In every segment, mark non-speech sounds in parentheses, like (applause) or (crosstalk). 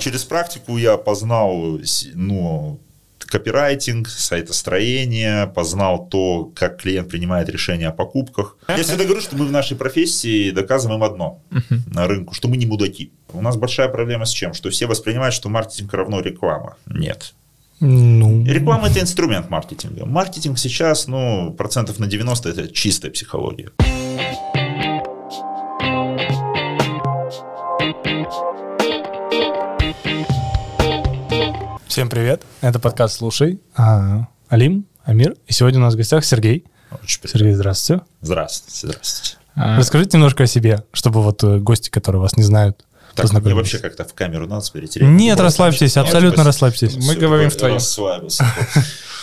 через практику я познал, ну, копирайтинг, сайтостроение, познал то, как клиент принимает решения о покупках. Я всегда говорю, что мы в нашей профессии доказываем одно на рынку, что мы не мудаки. У нас большая проблема с чем? Что все воспринимают, что маркетинг равно реклама. Нет. Ну... Реклама – это инструмент маркетинга. Маркетинг сейчас, ну, процентов на 90 – это чистая психология. Всем привет. Это подкаст «Слушай». А, Алим, Амир. И сегодня у нас в гостях Сергей. Очень Сергей, здравствуйте. Здравствуйте, здравствуйте. А, Расскажите немножко о себе, чтобы вот э, гости, которые вас не знают, так, мне вообще как-то в камеру надо перетереть. Нет, расслабьтесь, абсолютно расслабьтесь. Мы говорим в твоем. Расслабился.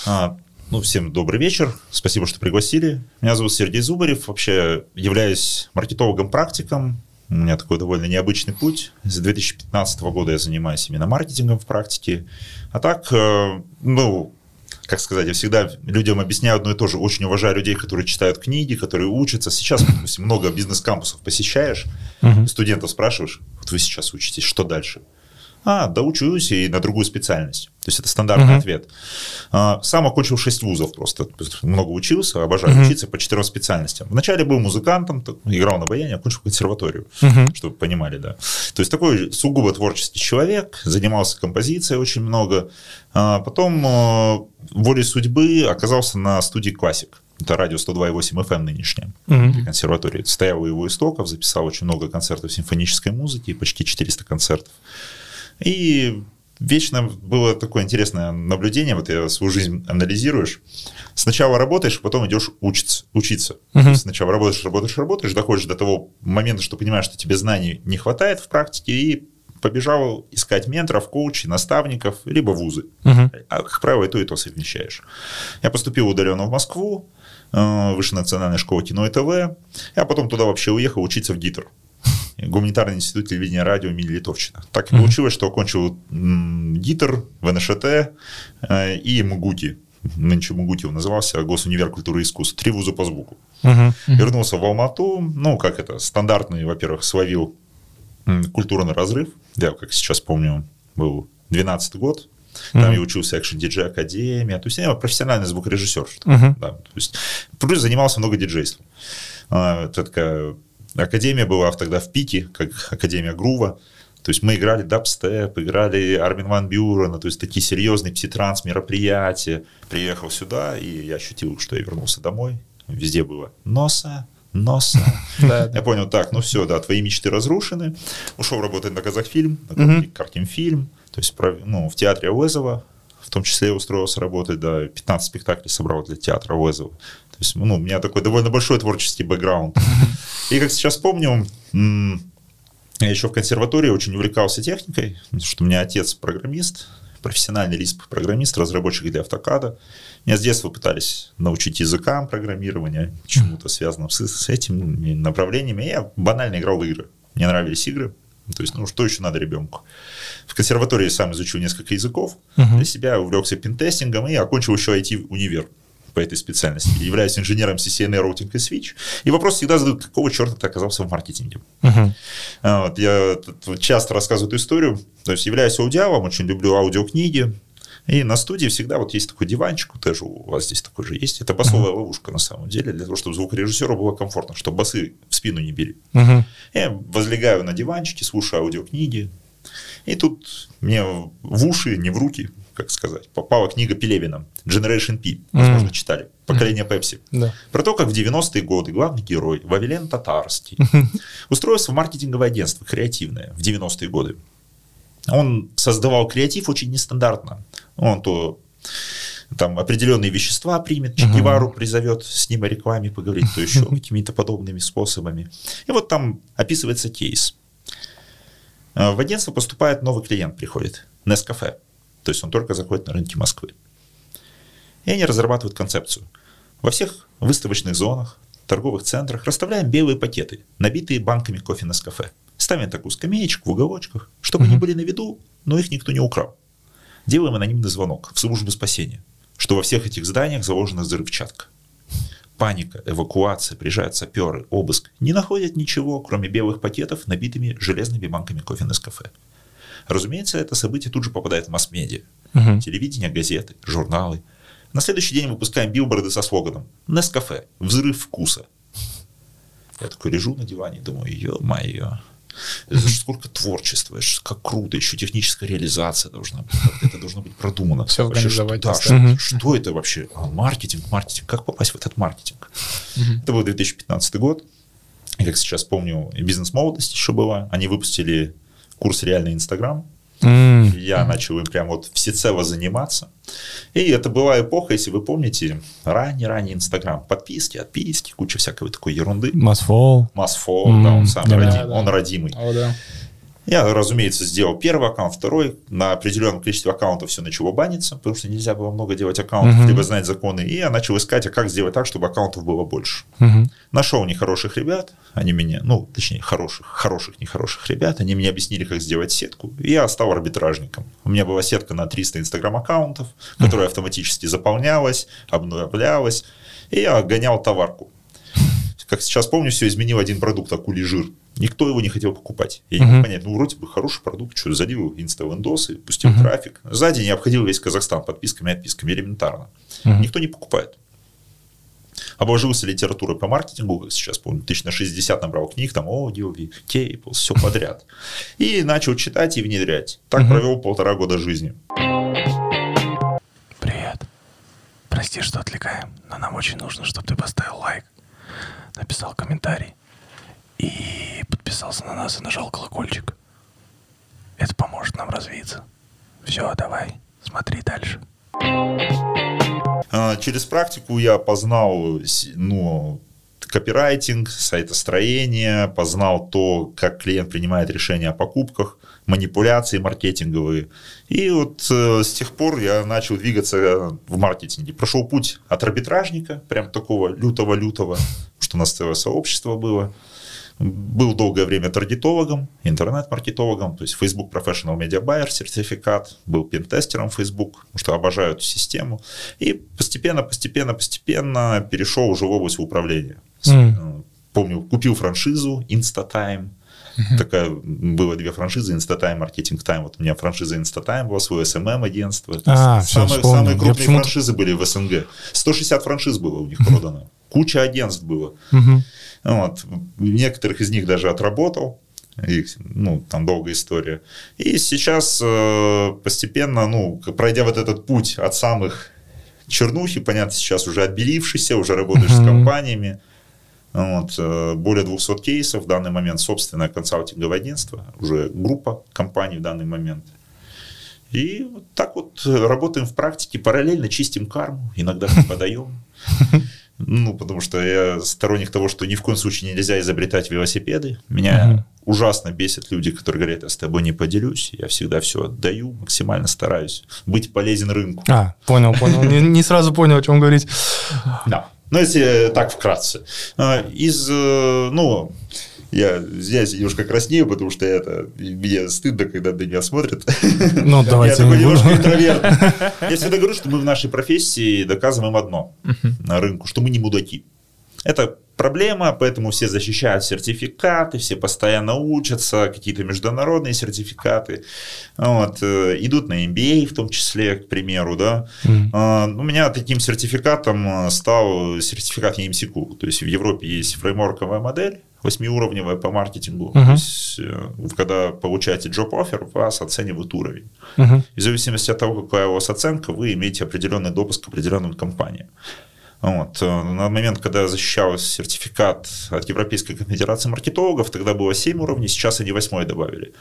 А, ну, всем добрый вечер. Спасибо, что пригласили. Меня зовут Сергей Зубарев. Вообще являюсь маркетологом-практиком. У меня такой довольно необычный путь. С 2015 года я занимаюсь именно маркетингом в практике. А так, э, ну, как сказать, я всегда людям объясняю одно и то же. Очень уважаю людей, которые читают книги, которые учатся. Сейчас, допустим, много бизнес-кампусов посещаешь, uh-huh. студентов спрашиваешь, вот вы сейчас учитесь, что дальше? А, да учусь и на другую специальность. То есть это стандартный uh-huh. ответ. А, сам окончил 6 вузов просто. Много учился, обожаю uh-huh. учиться по четырем специальностям. Вначале был музыкантом, играл на баяне, окончил консерваторию, uh-huh. чтобы понимали, да. То есть такой сугубо творческий человек, занимался композицией очень много. А потом а, волей судьбы оказался на студии «Классик». Это радио 102,8 FM нынешнее, uh-huh. консерватории. Стоял у его истоков, записал очень много концертов симфонической музыки, почти 400 концертов. И вечно было такое интересное наблюдение, вот я свою жизнь анализируешь. Сначала работаешь, потом идешь учиться. учиться. Uh-huh. Сначала работаешь, работаешь, работаешь, доходишь до того момента, что понимаешь, что тебе знаний не хватает в практике, и побежал искать менторов, коучей, наставников, либо вузы. Uh-huh. А, как правило, и то, и то совмещаешь. Я поступил удаленно в Москву, э, Высшая национальная школа кино и ТВ, а потом туда вообще уехал учиться в ГИТР. Гуманитарный институт телевидения и радио имени Литовчина. Так mm-hmm. получилось, что окончил ГИТР, ВНШТ э, и МГУТИ. Нынче он назывался, Госунивер культуры и искусств. Три вуза по звуку. Uh-huh. Вернулся в Алмату. Ну, как это, стандартный, во-первых, словил культурный разрыв. Я, как сейчас помню, был 12 год. Там uh-huh. я учился Action DJ Академия. То есть я профессиональный звукорежиссер. Uh-huh. Да, то есть, плюс занимался много диджейством. А, это такая Академия была тогда в пике, как (laughs) Академия Грува. То есть мы играли дабстеп, играли Армин Ван Бюрена, то есть такие серьезные пситранс мероприятия. Приехал сюда, и я ощутил, что я вернулся домой. Везде было носа, носа. (laughs) Я понял, так, ну все, да, твои мечты разрушены. Ушел работать на Казахфильм, на Картинфильм, то есть ну, в театре Ауэзова, в том числе я устроился работать, да, 15 спектаклей собрал для театра Ауэзова. То есть, ну, у меня такой довольно большой творческий бэкграунд. (laughs) И как сейчас помню, я еще в консерватории очень увлекался техникой, потому что у меня отец программист, профессиональный лисп-программист, разработчик для автокада. Меня с детства пытались научить языкам программирования, чему-то связанным с, с этими направлениями. Я банально играл в игры. Мне нравились игры. То есть, ну, что еще надо ребенку? В консерватории сам изучил несколько языков. Uh-huh. Для себя увлекся пентестингом и окончил еще IT-универ по этой специальности, являюсь инженером CCNA роутинг и switch. И вопрос всегда задают, какого черта ты оказался в маркетинге? Uh-huh. Вот, я часто рассказываю эту историю. То есть являюсь аудиалом, очень люблю аудиокниги. И на студии всегда вот есть такой диванчик, тоже у вас здесь такой же есть. Это басовая uh-huh. ловушка на самом деле, для того, чтобы звукорежиссеру было комфортно, чтобы басы в спину не били. Uh-huh. Я возлегаю на диванчике, слушаю аудиокниги. И тут мне в уши, не в руки, как сказать, попала книга Пелевина Generation P, возможно, mm. читали, поколение Пепси. Да. Про то, как в 90-е годы главный герой Вавилен Татарский устроился в маркетинговое агентство креативное в 90-е годы. Он создавал креатив очень нестандартно. Он то там определенные вещества примет, Че Гевару призовет с ним о рекламе поговорить, то еще (laughs) какими-то подобными способами. И вот там описывается кейс. Э, в агентство поступает новый клиент, приходит, Nescafe. То есть он только заходит на рынки Москвы. И они разрабатывают концепцию. Во всех выставочных зонах, торговых центрах расставляем белые пакеты, набитые банками кофе на кафе. Ставим такую скамеечку в уголочках, чтобы угу. они были на виду, но их никто не украл. Делаем анонимный звонок в службу спасения, что во всех этих зданиях заложена взрывчатка. Паника, эвакуация, приезжают саперы, обыск. Не находят ничего, кроме белых пакетов, набитыми железными банками кофе на кафе. Разумеется, это событие тут же попадает в масс-медиа. Угу. Телевидение, газеты, журналы. На следующий день выпускаем билборды со слоганом «Нескафе. Взрыв вкуса». Я такой лежу на диване и думаю, ё-моё, это сколько творчества, как круто, еще техническая реализация должна быть, это должно быть продумано. Все вообще, что, да, что, что это вообще? А, маркетинг, маркетинг, как попасть в этот маркетинг? Это был 2015 год, и как сейчас помню, бизнес-молодость еще была, они выпустили курс «Реальный Инстаграм», Mm. Я начал им прям вот всецело заниматься. И это была эпоха, если вы помните, ранний-ранний Инстаграм. Подписки, отписки, куча всякой такой ерунды. Масфол. Масфол, mm. да, он самый да, родимый. Да, он родимый. О, да. Я, разумеется, сделал первый аккаунт, второй. На определенном количестве аккаунтов все начало баниться, потому что нельзя было много делать аккаунтов, uh-huh. либо знать законы. И я начал искать, а как сделать так, чтобы аккаунтов было больше. Uh-huh. Нашел нехороших ребят, они мне, ну, точнее, хороших, хороших, нехороших ребят, они мне объяснили, как сделать сетку, и я стал арбитражником. У меня была сетка на 300 инстаграм-аккаунтов, которая uh-huh. автоматически заполнялась, обновлялась, и я гонял товарку. Как сейчас помню, все изменил один продукт, акулий жир. Никто его не хотел покупать. Я uh-huh. не мог понять, ну, вроде бы хороший продукт, что залил инста-вендосы, пустил uh-huh. трафик. Сзади не обходил весь Казахстан подписками и отписками, элементарно. Uh-huh. Никто не покупает. Обложился литературой по маркетингу, как сейчас помню, тысяч на 60 набрал книг, там, аудио, кейпл, все подряд. И начал читать и внедрять. Так uh-huh. провел полтора года жизни. Привет. Прости, что отвлекаем, но нам очень нужно, чтобы ты поставил лайк, написал комментарий и подписался на нас и нажал колокольчик. Это поможет нам развиться. Все, давай, смотри дальше. А, через практику я познал ну, копирайтинг, сайтостроение, познал то, как клиент принимает решения о покупках, манипуляции маркетинговые. И вот э, с тех пор я начал двигаться в маркетинге. Прошел путь от арбитражника, прям такого лютого-лютого, что у нас целое сообщество было, был долгое время таргетологом, интернет-маркетологом, то есть Facebook Professional Media Buyer сертификат, был пентестером Facebook, потому что обожаю эту систему. И постепенно, постепенно, постепенно перешел уже в область управления. Mm. Помню, купил франшизу InstaTime, Uh-huh. Такая, было две франшизы, InstaTime, Marketing Time. Вот у меня франшиза InstaTime была, свое SMM-агентство. А, самые, самые крупные франшизы были в СНГ. 160 франшиз было у них продано. Куча агентств было. Uh-huh. Вот. Некоторых из них даже отработал. Их, ну, там долгая история. И сейчас э, постепенно, ну, пройдя вот этот путь от самых чернухи, понятно, сейчас уже отбелившийся, уже работаешь uh-huh. с компаниями. Вот, э, более 200 кейсов в данный момент, собственное консалтинговое агентство, уже группа компаний в данный момент. И вот так вот работаем в практике, параллельно чистим карму, иногда подаем. (laughs) Ну, потому что я сторонник того, что ни в коем случае нельзя изобретать велосипеды. Меня угу. ужасно бесят люди, которые говорят, я с тобой не поделюсь. Я всегда все отдаю, максимально стараюсь быть полезен рынку. А, понял, понял. Не, сразу понял, о чем говорить. Да. Ну, если так вкратце. А, из, э, ну, я здесь немножко краснею, потому что это мне стыдно, когда на меня смотрят. Ну, давайте. Я такой немножко интроверт. Я всегда говорю, что мы в нашей профессии доказываем одно на рынку, что мы не мудаки. Это проблема, поэтому все защищают сертификаты, все постоянно учатся, какие-то международные сертификаты, вот, э, идут на MBA в том числе, к примеру, да. Mm. У меня таким сертификатом стал сертификат EMCQ, то есть в Европе есть фреймворковая модель, восьмиуровневая по маркетингу. Uh-huh. То есть, э, когда получаете job offer, вас оценивают уровень. Uh-huh. И в зависимости от того, какая у вас оценка, вы имеете определенный допуск к определенным компаниям. Вот. Э, на момент, когда защищался сертификат от Европейской конфедерации маркетологов, тогда было 7 уровней, сейчас они 8 добавили.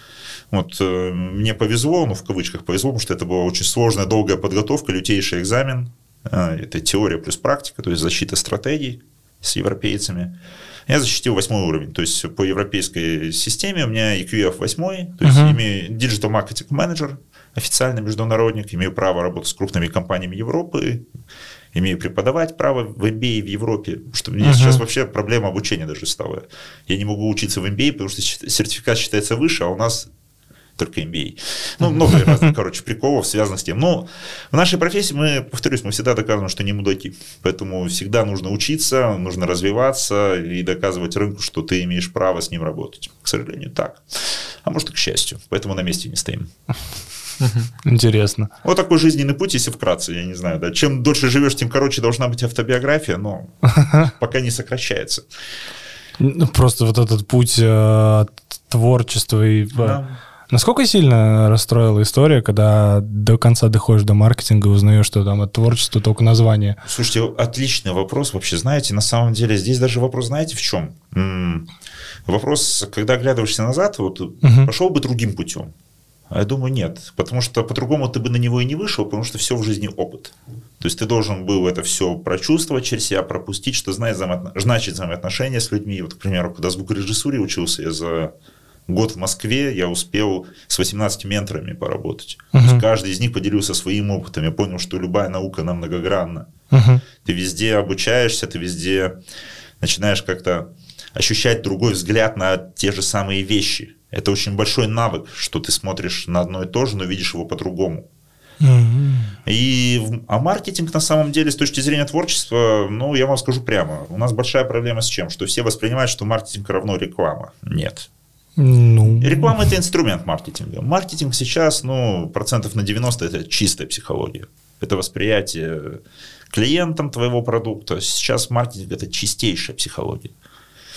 Вот, э, мне повезло, ну, в кавычках повезло, потому что это была очень сложная, долгая подготовка, лютейший экзамен. Это теория плюс практика, то есть защита стратегий с европейцами. Я защитил восьмой уровень. То есть по европейской системе у меня EQF восьмой, то есть uh-huh. имею Digital Marketing Manager, официальный международник, имею право работать с крупными компаниями Европы, имею преподавать право в MBA в Европе, что мне uh-huh. сейчас вообще проблема обучения даже стала. Я не могу учиться в MBA, потому что сертификат считается выше, а у нас только MBA. Ну, много разных, короче, приколов, связанных с тем. Но в нашей профессии мы, повторюсь, мы всегда доказываем, что не мудаки. Поэтому всегда нужно учиться, нужно развиваться и доказывать рынку, что ты имеешь право с ним работать. К сожалению, так. А может и к счастью. Поэтому на месте не стоим. Интересно. Вот такой жизненный путь, если вкратце, я не знаю, да. Чем дольше живешь, тем короче должна быть автобиография, но (laughs) пока не сокращается. Ну, просто вот этот путь э, творчества и... Э, да. Насколько сильно расстроила история, когда до конца доходишь до маркетинга и узнаешь, что там от творчества только название? Слушайте, отличный вопрос вообще. Знаете, на самом деле здесь даже вопрос, знаете, в чем? М-м- вопрос, когда оглядываешься назад, вот угу. пошел бы другим путем. А я думаю, нет. Потому что по-другому ты бы на него и не вышел, потому что все в жизни опыт. То есть ты должен был это все прочувствовать через себя, пропустить, что знает взаимоотно... значит взаимоотношения с людьми. Вот, к примеру, когда звукорежиссуре учился, я за год в Москве я успел с 18 менторами поработать. Uh-huh. То есть каждый из них поделился своим опытом. Я понял, что любая наука, она многогранна. Uh-huh. Ты везде обучаешься, ты везде начинаешь как-то ощущать другой взгляд на те же самые вещи. Это очень большой навык, что ты смотришь на одно и то же, но видишь его по-другому. Mm-hmm. И, а маркетинг на самом деле с точки зрения творчества, ну, я вам скажу прямо, у нас большая проблема с чем? Что все воспринимают, что маркетинг равно реклама. Нет. Ну... Реклама – это инструмент маркетинга. Маркетинг сейчас, ну, процентов на 90 – это чистая психология. Это восприятие клиентам твоего продукта. Сейчас маркетинг – это чистейшая психология.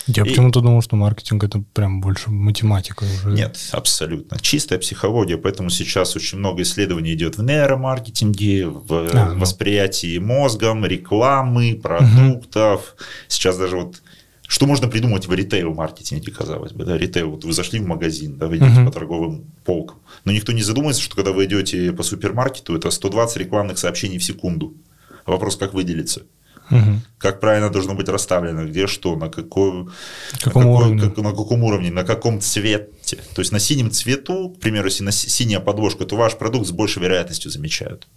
Я и... почему-то думал, что маркетинг это прям больше математика уже. Нет, абсолютно. Чистая психология, поэтому сейчас очень много исследований идет в нейромаркетинге, в а, ну. восприятии мозгом, рекламы, продуктов. Угу. Сейчас даже вот что можно придумать в ритейл-маркетинге, казалось бы, да, ритейл, вот вы зашли в магазин, да, вы идете uh-huh. по торговым полкам, но никто не задумывается, что когда вы идете по супермаркету, это 120 рекламных сообщений в секунду. Вопрос, как выделиться. Угу. Как правильно должно быть расставлено, где что, на, какой, каком на, какой, уровне? Как, на каком уровне, на каком цвете. То есть на синем цвету, к примеру, если на синяя подложка, то ваш продукт с большей вероятностью замечают.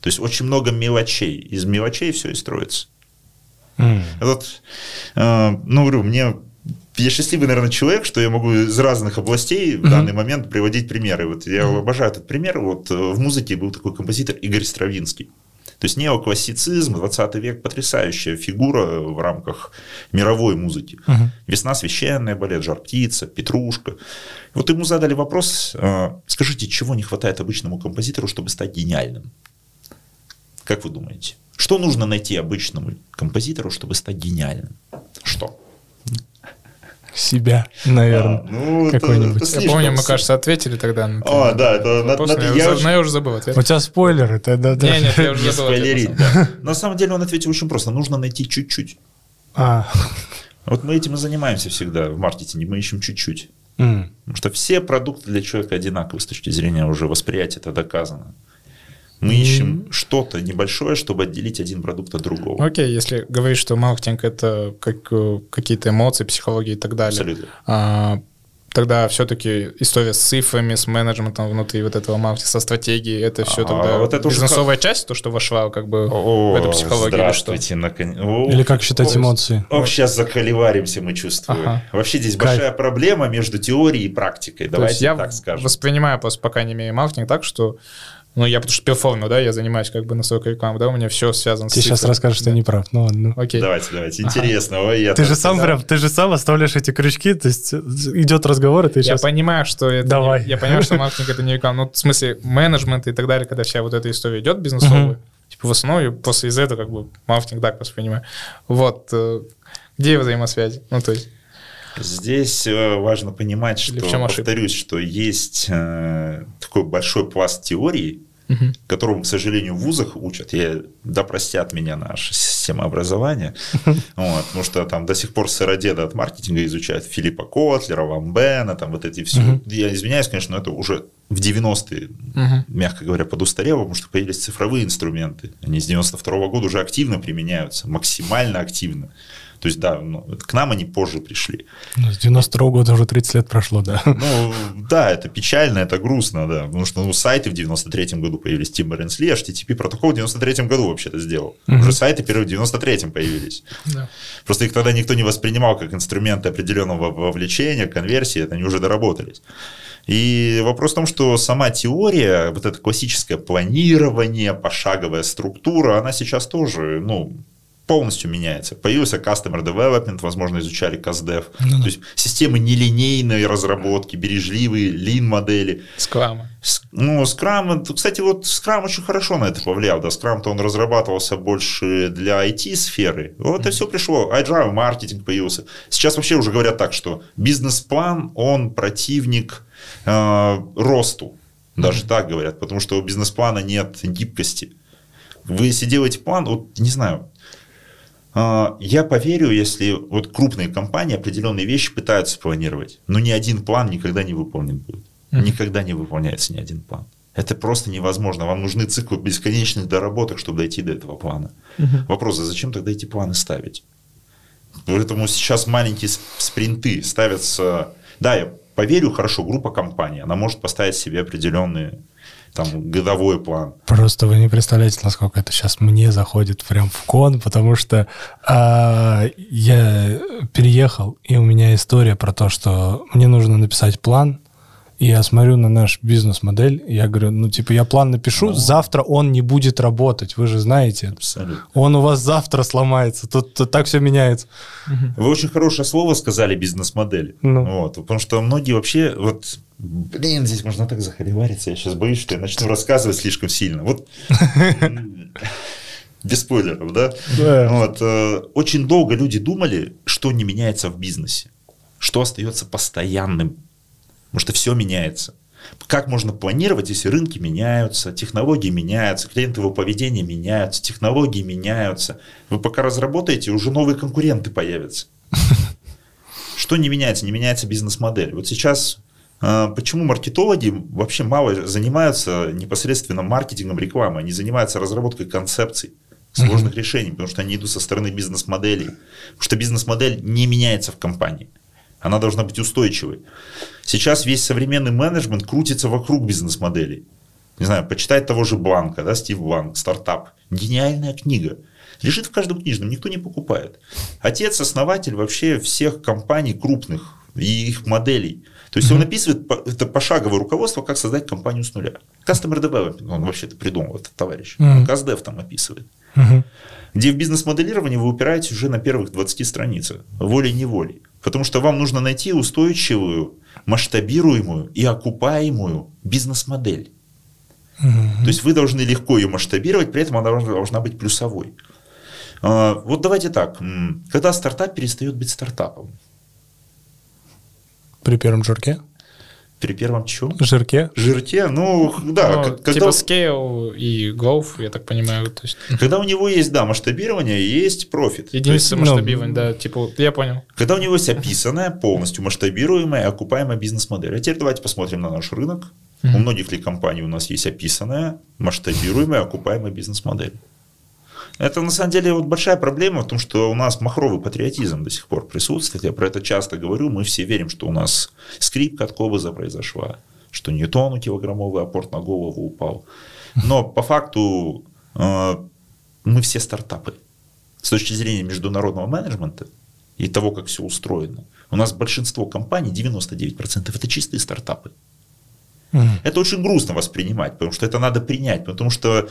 То есть очень много мелочей. Из мелочей все и строится. Mm. Вот, э, ну, говорю, мне я счастливый, наверное, человек, что я могу из разных областей в mm-hmm. данный момент приводить примеры. Вот я mm-hmm. обожаю этот пример. Вот э, в музыке был такой композитор Игорь Стравинский. То есть неоклассицизм, 20 век, потрясающая фигура в рамках мировой музыки. Угу. «Весна священная», балет «Жар птица», «Петрушка». Вот ему задали вопрос, а, скажите, чего не хватает обычному композитору, чтобы стать гениальным? Как вы думаете? Что нужно найти обычному композитору, чтобы стать гениальным? Что? себя, наверное. А, ну, какой-нибудь. Это, это я помню, мы, кажется, ответили тогда. На О, да, это на, на, я, я, уже... я уже забыл ответ. У тебя спойлеры. Это, да, да. Не, нет, я уже забыл спойлерить, да. На самом деле он ответил очень просто. Нужно найти чуть-чуть. А. Вот мы этим и занимаемся всегда в маркетинге. Мы ищем чуть-чуть. Mm. Потому что все продукты для человека одинаковы с точки зрения уже восприятия, это доказано. Мы mm-hmm. ищем что-то небольшое, чтобы отделить один продукт от другого. Окей, okay, если говорить, что маркетинг это как, э, какие-то эмоции, психология и так далее. Абсолютно. А, тогда все-таки история с цифрами, с менеджментом внутри вот этого маркетинга, со стратегией, это все а, тогда вот это бизнесовая уже... часть, то, что вошла как бы О, в эту психологию здравствуйте, или что? Након... Или как считать О, эмоции? Ох, сейчас заколиваримся, мы чувствуем. Ага. Вообще здесь Кайф. большая проблема между теорией и практикой, то давайте я так скажем. воспринимаю просто пока не имею маркетинг так, что ну, я потому что перформю, да, я занимаюсь как бы настройкой рекламы, да, у меня все связано ты с Ты сейчас расскажешь, что да. я не прав, ну ладно. Окей. Давайте, давайте, интересно. Ага. Ой, я ты же сам да. прям, ты же сам оставляешь эти крючки, то есть идет разговор, и ты сейчас... Я понимаю, что это... Давай. Не, я понимаю, что маркетинг это не реклама, ну, в смысле, менеджмент и так далее, когда вся вот эта история идет бизнесовая, типа в основе после из этого как бы маркетинг так воспринимаю. Вот. Э, где взаимосвязи? Ну, то есть... Здесь э, важно понимать, что, повторюсь, что есть э, такой большой пласт теории, угу. которому, к сожалению, в вузах учат. Я, да простят меня наша система образования, (laughs) вот, потому что там до сих пор сыродеда от маркетинга изучают Филиппа Котлера, Ламбена, там вот эти все. Я извиняюсь, конечно, но это уже в 90-е, угу. мягко говоря, подустарело, потому что появились цифровые инструменты. Они с 92 -го года уже активно применяются, максимально активно. То есть, да, ну, к нам они позже пришли. Ну, с 92 -го года уже 30 лет прошло, да. Ну, да, это печально, это грустно, да. Потому что ну, сайты в 93 году появились, Tim Berners-Lee, HTTP протокол в 93 году вообще-то сделал. Угу. Уже сайты первые в 93 появились. Да. Просто их тогда никто не воспринимал как инструменты определенного вовлечения, конверсии, это они уже доработались. И вопрос в том, что сама теория, вот это классическое планирование, пошаговая структура, она сейчас тоже, ну, полностью меняется. Появился Customer Development, возможно, изучали CastDev. Ну, То есть системы нелинейной разработки, бережливые, лин-модели. Scrum. Ну, Scrum, кстати, вот Scrum очень хорошо на это повлиял. Да, Scrum-то он разрабатывался больше для IT-сферы. Вот mm-hmm. это все пришло. Agile маркетинг появился. Сейчас вообще уже говорят так, что бизнес-план, он противник э, росту. Даже mm-hmm. так говорят, потому что у бизнес-плана нет гибкости. Вы если делаете план, вот не знаю, я поверю, если вот крупные компании определенные вещи пытаются планировать, но ни один план никогда не выполнен будет. Mm-hmm. Никогда не выполняется ни один план. Это просто невозможно. Вам нужны циклы бесконечных доработок, чтобы дойти до этого плана. Mm-hmm. Вопрос, а зачем тогда эти планы ставить? Поэтому сейчас маленькие спринты ставятся... Да, я поверю, хорошо, группа компаний, она может поставить себе определенные там годовой план. Просто вы не представляете, насколько это сейчас мне заходит прям в кон, потому что а, я переехал, и у меня история про то, что мне нужно написать план, и я смотрю на наш бизнес-модель, я говорю, ну, типа, я план напишу, ну, завтра он не будет работать, вы же знаете. Абсолютно. Он у вас завтра сломается, тут, тут так все меняется. Вы очень хорошее слово сказали, бизнес-модель. Ну. Вот, потому что многие вообще, вот, блин, здесь можно так захоливариться, я сейчас боюсь, что я начну рассказывать слишком сильно. Вот, (laughs) без спойлеров, да? да. Вот, э, очень долго люди думали, что не меняется в бизнесе, что остается постоянным Потому что все меняется. Как можно планировать, если рынки меняются, технологии меняются, клиентовое поведение меняются, технологии меняются. Вы пока разработаете, уже новые конкуренты появятся. (laughs) Что не меняется? Не меняется бизнес-модель. Вот сейчас Почему маркетологи вообще мало занимаются непосредственно маркетингом рекламы? Они занимаются разработкой концепций, сложных решений, потому что они идут со стороны бизнес-моделей. Потому что бизнес-модель не меняется в компании. Она должна быть устойчивой. Сейчас весь современный менеджмент крутится вокруг бизнес-моделей. Не знаю, почитать того же Бланка, да, Стив Бланк, стартап. Гениальная книга. Лежит в каждом книжном, никто не покупает. Отец, основатель вообще всех компаний крупных и их моделей. То есть mm-hmm. он описывает это пошаговое руководство, как создать компанию с нуля. Customer Development, он вообще это придумал, этот товарищ. Mm-hmm. Там описывает. Mm-hmm. Где в бизнес-моделировании вы упираетесь уже на первых 20 страницах, волей-неволей. Потому что вам нужно найти устойчивую, масштабируемую и окупаемую бизнес-модель. Mm-hmm. То есть вы должны легко ее масштабировать, при этом она должна, должна быть плюсовой. А, вот давайте так. Когда стартап перестает быть стартапом? При первом жирке? При первом чем? Жирке. Жирке, ну, да. Ну, когда... Типа scale и growth, я так понимаю. То есть... (laughs) Когда у него есть, да, масштабирование, есть профит. Единица масштабирования, ну, да, типа, я понял. Когда у него есть описанная, полностью масштабируемая, окупаемая бизнес-модель. А теперь давайте посмотрим на наш рынок. Mm-hmm. У многих ли компаний у нас есть описанная, масштабируемая, окупаемая бизнес-модель? Это на самом деле вот большая проблема в том, что у нас махровый патриотизм до сих пор присутствует. Я про это часто говорю. Мы все верим, что у нас скрипка от Кобыза произошла, что Ньютону килограммовый апорт на голову упал. Но по факту э, мы все стартапы. С точки зрения международного менеджмента и того, как все устроено. У нас большинство компаний, 99%, это чистые стартапы. Это очень грустно воспринимать, потому что это надо принять, потому что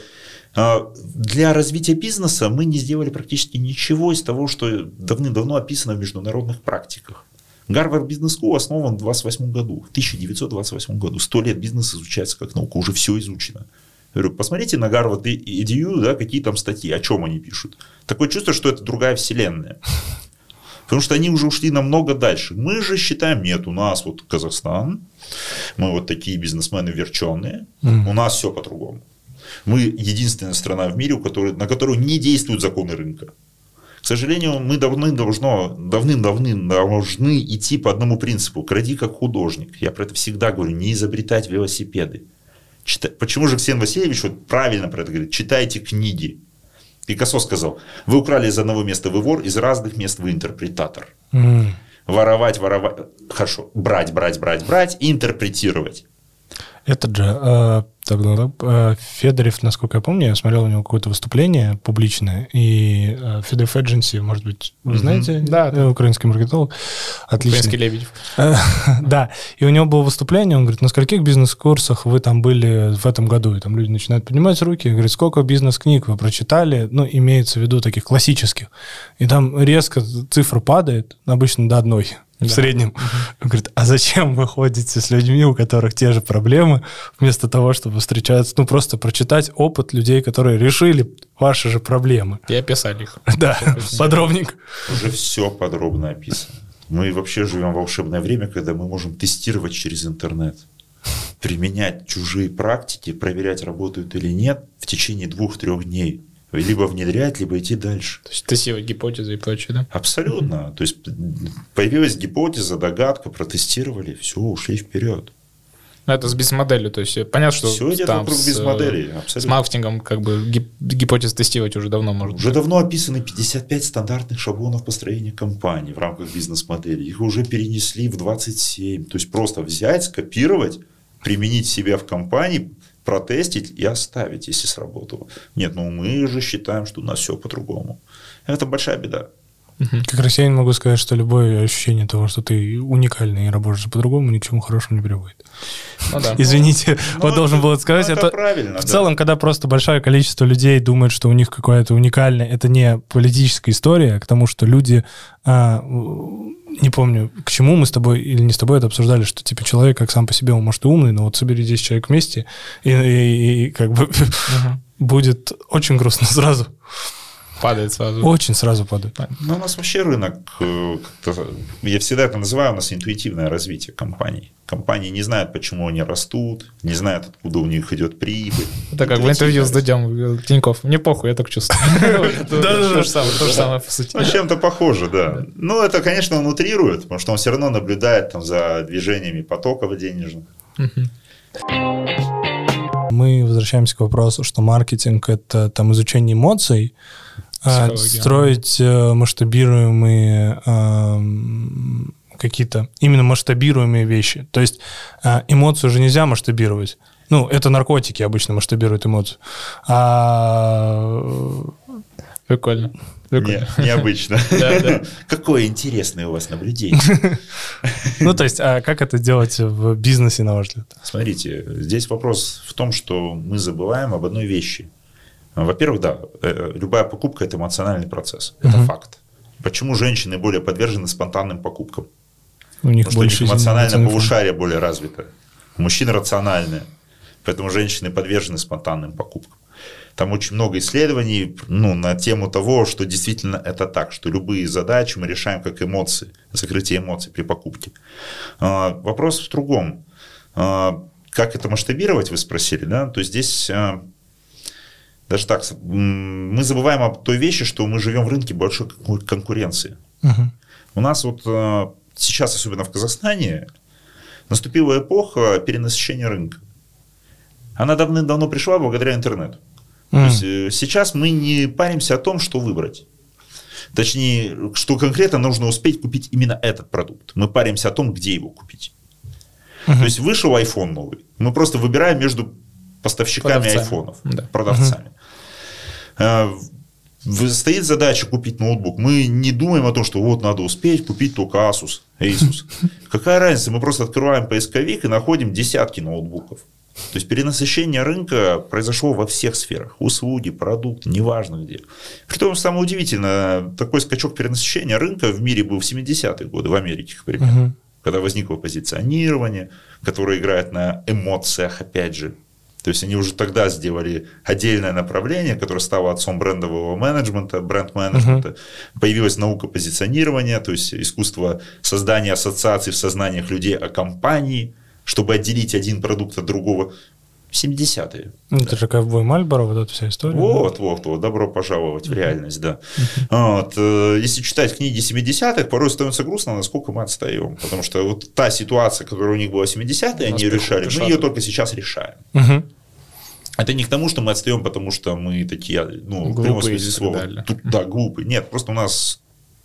а, для развития бизнеса мы не сделали практически ничего из того, что давным-давно описано в международных практиках. Гарвард Бизнес School основан в 28 году, в 1928 году. Сто лет бизнес изучается как наука, уже все изучено. Я говорю, посмотрите на Гарвард EDU, да, какие там статьи, о чем они пишут. Такое чувство, что это другая вселенная. Потому что они уже ушли намного дальше. Мы же считаем, нет, у нас вот Казахстан, мы вот такие бизнесмены верченые, mm. у нас все по-другому. Мы единственная страна в мире, у которой, на которую не действуют законы рынка. К сожалению, мы давным должно, давным-давным должны идти по одному принципу. Кради как художник. Я про это всегда говорю. Не изобретать велосипеды. Чита... Почему же Ксен Васильевич вот правильно про это говорит? Читайте книги. Пикассо сказал, вы украли из одного места, вы вор, из разных мест вы интерпретатор. Mm. Воровать, воровать, хорошо, брать, брать, брать, брать, интерпретировать. Этот же, э, э, Федорев, насколько я помню, я смотрел у него какое-то выступление публичное, и э, Федорев Agency, может быть, вы знаете? Mm-hmm. Да. Э, украинский маркетолог. Отлично. Украинский Лебедев. (laughs) да, и у него было выступление, он говорит, на скольких бизнес-курсах вы там были в этом году? И там люди начинают поднимать руки, говорит, сколько бизнес-книг вы прочитали? Ну, имеется в виду таких классических. И там резко цифра падает, обычно до одной в среднем. Он говорит, а зачем вы ходите с людьми, у которых те же проблемы, вместо того, чтобы встречаться, ну, просто прочитать опыт людей, которые решили ваши же проблемы. И описали их. (laughs) Да, подробненько. Уже все подробно описано. Мы вообще живем в волшебное время, когда мы можем тестировать через интернет применять чужие практики, проверять, работают или нет в течение двух-трех дней либо внедрять, либо идти дальше. То есть тестировать гипотезы и прочее, да? Абсолютно. Mm-hmm. То есть появилась гипотеза, догадка, протестировали, все, ушли вперед. Ну, это с бизнес-моделью, то есть понятно, что все идет там вокруг бизнес-модели, абсолютно. С маркетингом как бы гип- гипотез тестировать уже давно можно. Уже давно описаны 55 стандартных шаблонов построения компании в рамках бизнес-модели. Их уже перенесли в 27. То есть просто взять, скопировать, применить себя в компании, протестить и оставить, если сработало. Нет, ну мы же считаем, что у нас все по-другому. Это большая беда. Как россиянин могу сказать, что любое ощущение того, что ты уникальный и работаешь по-другому, ни к чему хорошему не приводит. Ну, да. (laughs) Извините, ну, вот должен был сказать. Ну, это, это правильно. В да. целом, когда просто большое количество людей думает, что у них какое-то уникальное, это не политическая история, а к тому, что люди а, не помню, к чему мы с тобой или не с тобой это обсуждали, что типа человек как сам по себе, он может и умный, но вот собери 10 человек вместе, и, и, и как бы uh-huh. (laughs) будет очень грустно (laughs) сразу. Падает сразу. Очень сразу падает. Ну, у нас вообще рынок, э, я всегда это называю, у нас интуитивное развитие компаний. Компании не знают, почему они растут, не знают, откуда у них идет прибыль. Это как в интервью с Дудем Тиньков. Мне похуй, я так чувствую. (laughs) То же самое, по сути. Ну, чем-то похоже, да. Ну, это, конечно, он утрирует, потому что он все равно наблюдает там за движениями потоков денежных. Мы возвращаемся к вопросу, что маркетинг — это там изучение эмоций, а, строить э, масштабируемые какие-то именно масштабируемые вещи. То есть э, эмоцию уже нельзя масштабировать. Ну, это наркотики обычно масштабируют эмоцию. А... Прикольно. Не, необычно. (laughs) Какое интересное у вас наблюдение. (laughs) Ну, то есть, а как это делать в бизнесе, на ваш взгляд? Смотрите, здесь вопрос в том, что мы забываем об одной вещи. Во-первых, да, э, любая покупка – это эмоциональный процесс. Это угу. факт. Почему женщины более подвержены спонтанным покупкам? У них Потому больше что у них эмоциональное полушарие более развито. Мужчины рациональные. Поэтому женщины подвержены спонтанным покупкам. Там очень много исследований ну, на тему того, что действительно это так, что любые задачи мы решаем как эмоции, закрытие эмоций при покупке. А, вопрос в другом. А, как это масштабировать, вы спросили, да? То здесь а, даже так, мы забываем об той вещи, что мы живем в рынке большой конкуренции. Угу. У нас вот э, сейчас, особенно в Казахстане, наступила эпоха перенасыщения рынка. Она давным-давно пришла благодаря интернету. Mm. То есть э, сейчас мы не паримся о том, что выбрать. Точнее, что конкретно нужно успеть купить именно этот продукт. Мы паримся о том, где его купить. Uh-huh. То есть вышел iPhone новый. Мы просто выбираем между поставщиками продавцами. айфонов, да. продавцами. Угу. Стоит задача купить ноутбук. Мы не думаем о том, что вот надо успеть купить только Asus, Asus. (laughs) Какая разница? Мы просто открываем поисковик и находим десятки ноутбуков. То есть перенасыщение рынка произошло во всех сферах. Услуги, продукты, неважно где. Притом, самое удивительное, такой скачок перенасыщения рынка в мире был в 70-е годы, в Америке, к примеру. Угу. Когда возникло позиционирование, которое играет на эмоциях, опять же, то есть они уже тогда сделали отдельное направление, которое стало отцом брендового менеджмента, бренд-менеджмента. Uh-huh. Появилась наука позиционирования, то есть искусство создания ассоциаций в сознаниях людей о компании, чтобы отделить один продукт от другого. 70-е. Ну, это же ковбой Мальборо, вот эта вся история. Вот, да? вот, вот, добро пожаловать в реальность, да. Вот, э, если читать книги 70-х, порой становится грустно, насколько мы отстаем. Потому что вот та ситуация, которая у них была в 70-е, они ее решали, мы ее только сейчас решаем. Угу. Это не к тому, что мы отстаем, потому что мы такие, ну, глупые, в прямом смысле слова. Да, глупые. Нет, просто у нас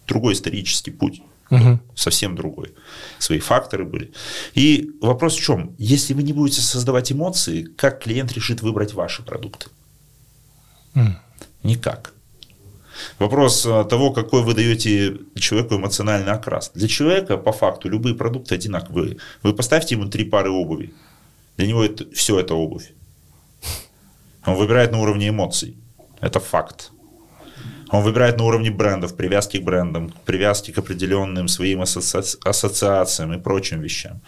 другой исторический путь угу. совсем другой. Свои факторы были. И вопрос в чем? Если вы не будете создавать эмоции, как клиент решит выбрать ваши продукты? Mm. Никак. Вопрос э, того, какой вы даете человеку эмоциональный окрас. Для человека, по факту, любые продукты одинаковые. Вы поставьте ему три пары обуви. Для него это, все это обувь. Он выбирает на уровне эмоций. Это факт. Он выбирает на уровне брендов, привязки к брендам, привязки к определенным своим асоци... ассоциациям и прочим вещам.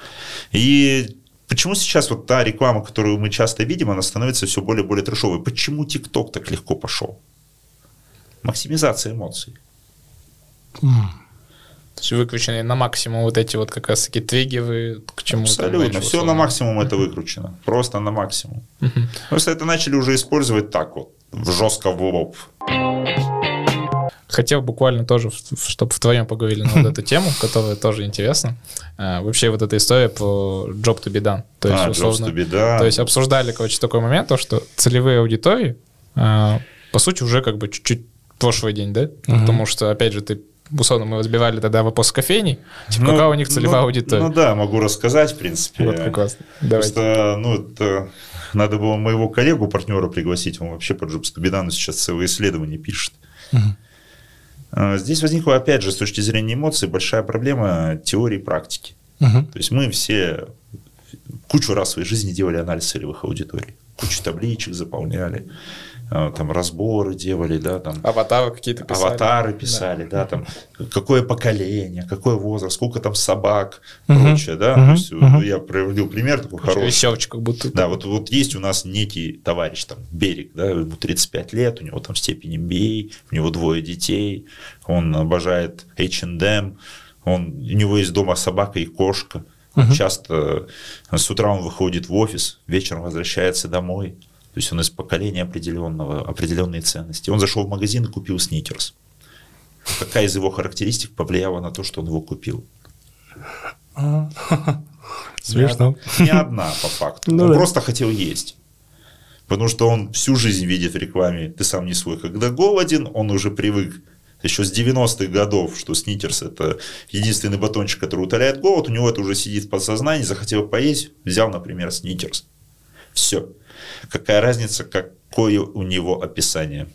И почему сейчас вот та реклама, которую мы часто видим, она становится все более и более трешовой? Почему ТикТок так легко пошел? Максимизация эмоций. То есть выкручены на максимум вот эти вот как раз таки триггеры к чему Абсолютно. Все на максимум это выкручено. Просто на максимум. Просто это начали уже использовать так вот, в жестко в лоб. Хотел буквально тоже, чтобы вдвоем поговорили на вот эту (laughs) тему, которая тоже интересна. А, вообще вот эта история про job to be done. То есть, а, условно, be done. То есть обсуждали, короче, такой момент, то, что целевые аудитории, а, по сути, уже как бы чуть-чуть прошлый день, да? Угу. Потому что, опять же, ты условно, мы разбивали тогда вопрос кофейни, типа, ну, какая у них целевая ну, аудитория? Ну да, могу рассказать, в принципе. Вот, прекрасно. Давайте. Просто, ну, это, надо было моего коллегу, партнера пригласить, он вообще по done сейчас целые исследования пишет. Угу. А, здесь возникла, опять же, с точки зрения эмоций, большая проблема теории и практики. Угу. То есть мы все кучу раз в своей жизни делали анализ целевых аудиторий, кучу табличек заполняли. А, там разборы делали, да, там. Аватары какие-то писали. Аватары писали, да, да там, какое поколение, какой возраст, сколько там собак, угу. прочее, да. Угу. То есть, угу. ну, я приводил пример такой Очень хороший. Веселочек как будто. Да, вот, вот есть у нас некий товарищ, там, Берег, да, ему 35 лет, у него там степень MBA, у него двое детей, он обожает H&M, он, у него есть дома собака и кошка. Угу. Часто с утра он выходит в офис, вечером возвращается домой. То есть он из поколения определенного, определенные ценности. Он зашел в магазин и купил сникерс. Какая из его характеристик повлияла на то, что он его купил? (laughs) Смешно. Не одна, по факту. Ну, он да. просто хотел есть. Потому что он всю жизнь видит в рекламе «ты сам не свой». Когда голоден, он уже привык еще с 90-х годов, что сникерс – это единственный батончик, который утоляет голод. У него это уже сидит в подсознании, захотел поесть, взял, например, сникерс. Все. Какая разница, какое у него описание?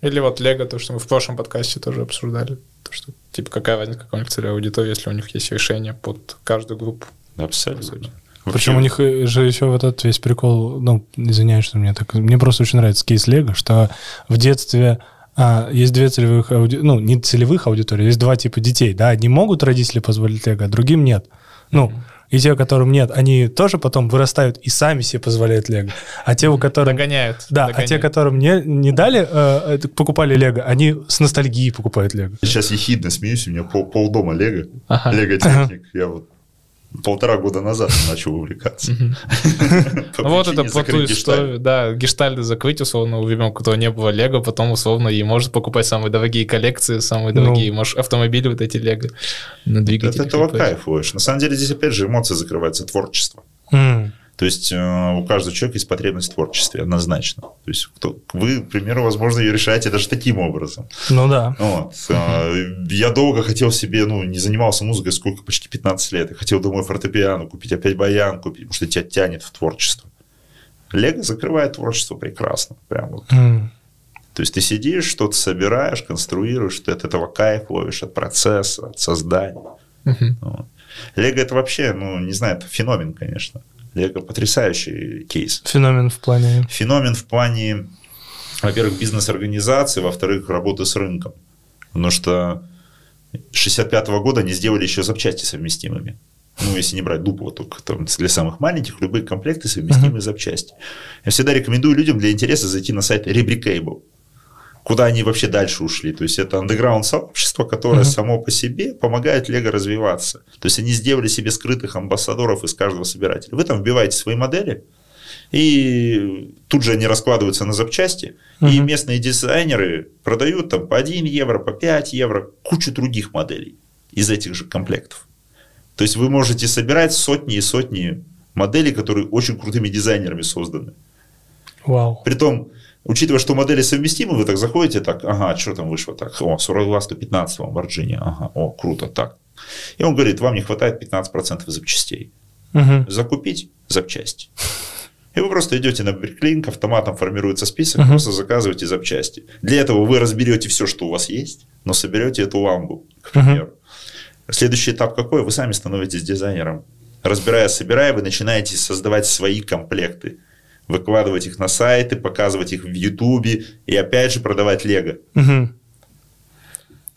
Или вот Лего, то, что мы в прошлом подкасте тоже обсуждали. То, что, типа, какая разница, какая у них целевая аудитория, если у них есть решение под каждую группу. Абсолютно. Причем у них же еще вот этот весь прикол, ну, извиняюсь, что мне так... Мне просто очень нравится кейс Лего, что в детстве а, есть две целевых аудитории, ну, не целевых аудиторий, есть два типа детей, да, одни могут родители позволить Лего, а другим нет. Ну, mm-hmm и те, которым нет, они тоже потом вырастают и сами себе позволяют Лего. А те, у которых... Догоняют. Да, догоняют. а те, которым не, не дали, э, покупали Лего, они с ностальгией покупают Лего. Сейчас ехидно смеюсь, у меня пол, полдома Лего. Ага. Лего техник. Я вот полтора года назад начал увлекаться. (laughs) Вот это по ту историю, да, гештальды закрыть, условно, у ребенка, у которого не было Лего, потом, условно, и может покупать самые дорогие коллекции, самые ну. дорогие, может, автомобили вот эти Лего на двигателе. От этого кайфуешь. На самом деле здесь, опять же, эмоции закрываются, творчество. То есть э, у каждого человека есть потребность в творчестве, однозначно. То есть кто, вы, к примеру, возможно, ее решаете даже таким образом. Ну да. Вот. Э, я долго хотел себе, ну, не занимался музыкой сколько, почти 15 лет. Я хотел домой фортепиано купить, опять баян купить, потому что тебя тянет в творчество. Лего закрывает творчество прекрасно. Прям вот. Mm. То есть ты сидишь, что-то собираешь, конструируешь, ты от этого кайф ловишь, от процесса, от создания. Mm-hmm. Вот. Лего это вообще, ну, не знаю, это феномен, конечно. Лего потрясающий кейс. Феномен в плане? Феномен в плане, во-первых, бизнес-организации, во-вторых, работы с рынком. Потому что 65 -го года они сделали еще запчасти совместимыми. Ну, если не брать Дупова, только там для самых маленьких, любые комплекты совместимые uh-huh. запчасти. Я всегда рекомендую людям для интереса зайти на сайт Rebricable куда они вообще дальше ушли. То есть это андеграунд сообщество, которое uh-huh. само по себе помогает Лего развиваться. То есть они сделали себе скрытых амбассадоров из каждого собирателя. Вы там вбиваете свои модели, И тут же они раскладываются на запчасти, угу. и местные дизайнеры продают там по 1 евро, по 5 евро кучу других моделей из этих же комплектов. То есть вы можете собирать сотни и сотни моделей, которые очень крутыми дизайнерами созданы. Вау. Притом, учитывая, что модели совместимы, вы так заходите, так, ага, что там вышло, так, о, 42 115 Lamborghini, ага, о, круто, так. И он говорит, вам не хватает 15% запчастей. Угу. Закупить запчасти. И вы просто идете на Бриклинк, автоматом формируется список, uh-huh. просто заказываете запчасти. Для этого вы разберете все, что у вас есть, но соберете эту ламбу, к примеру. Uh-huh. Следующий этап какой? Вы сами становитесь дизайнером. Разбирая, собирая, вы начинаете создавать свои комплекты. Выкладывать их на сайты, показывать их в Ютубе и опять же продавать лего. Uh-huh.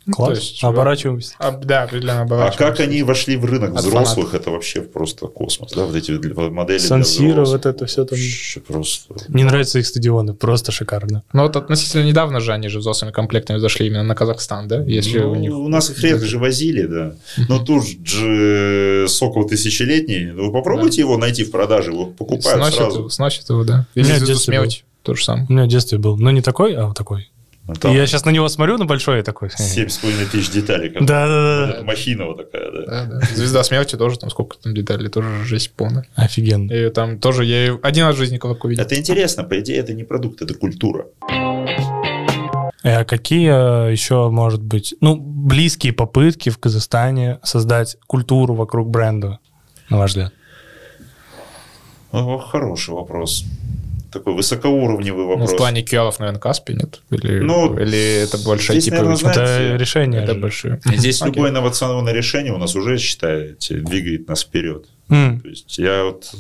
Ну, Класс. есть, оборачиваемся. А, да, определенно оборачиваемся. А как они вошли в рынок От взрослых, фанатов. это вообще просто космос, да, вот эти модели Сансира, вот это все там. просто... Не нравятся их стадионы, просто шикарно. Ну вот относительно недавно же они же взрослыми комплектами зашли именно на Казахстан, да? Если ну, у них... У нас их редко же возили, да. Но тут же Сокол тысячелетний, ну, вы попробуйте да. его найти в продаже, его покупают сносит сразу. Его, сносит его, да. Или смелочь, то же самое. У меня в детстве был, но не такой, а вот такой. Ну, там я сейчас на него смотрю, на большой такой. Семь с половиной тысяч деталей. Да, да, да. Махина вот такая, да. да, да. Звезда смерти тоже там сколько там деталей, тоже жесть полная. Офигенно. И там тоже я ее один раз в жизни коробку видел. Это интересно, по идее, это не продукт, это культура. А какие э, еще, может быть, ну, близкие попытки в Казахстане создать культуру вокруг бренда, на ваш взгляд? О, хороший вопрос такой высокоуровневый вопрос. Ну, в плане QL, наверное, Каспи нет? Или, ну, или это больше здесь, типа... Наверное, знаете, это решение. Это большое. Здесь okay. любое инновационное решение у нас уже, считаете, двигает нас вперед. Mm. То есть я вот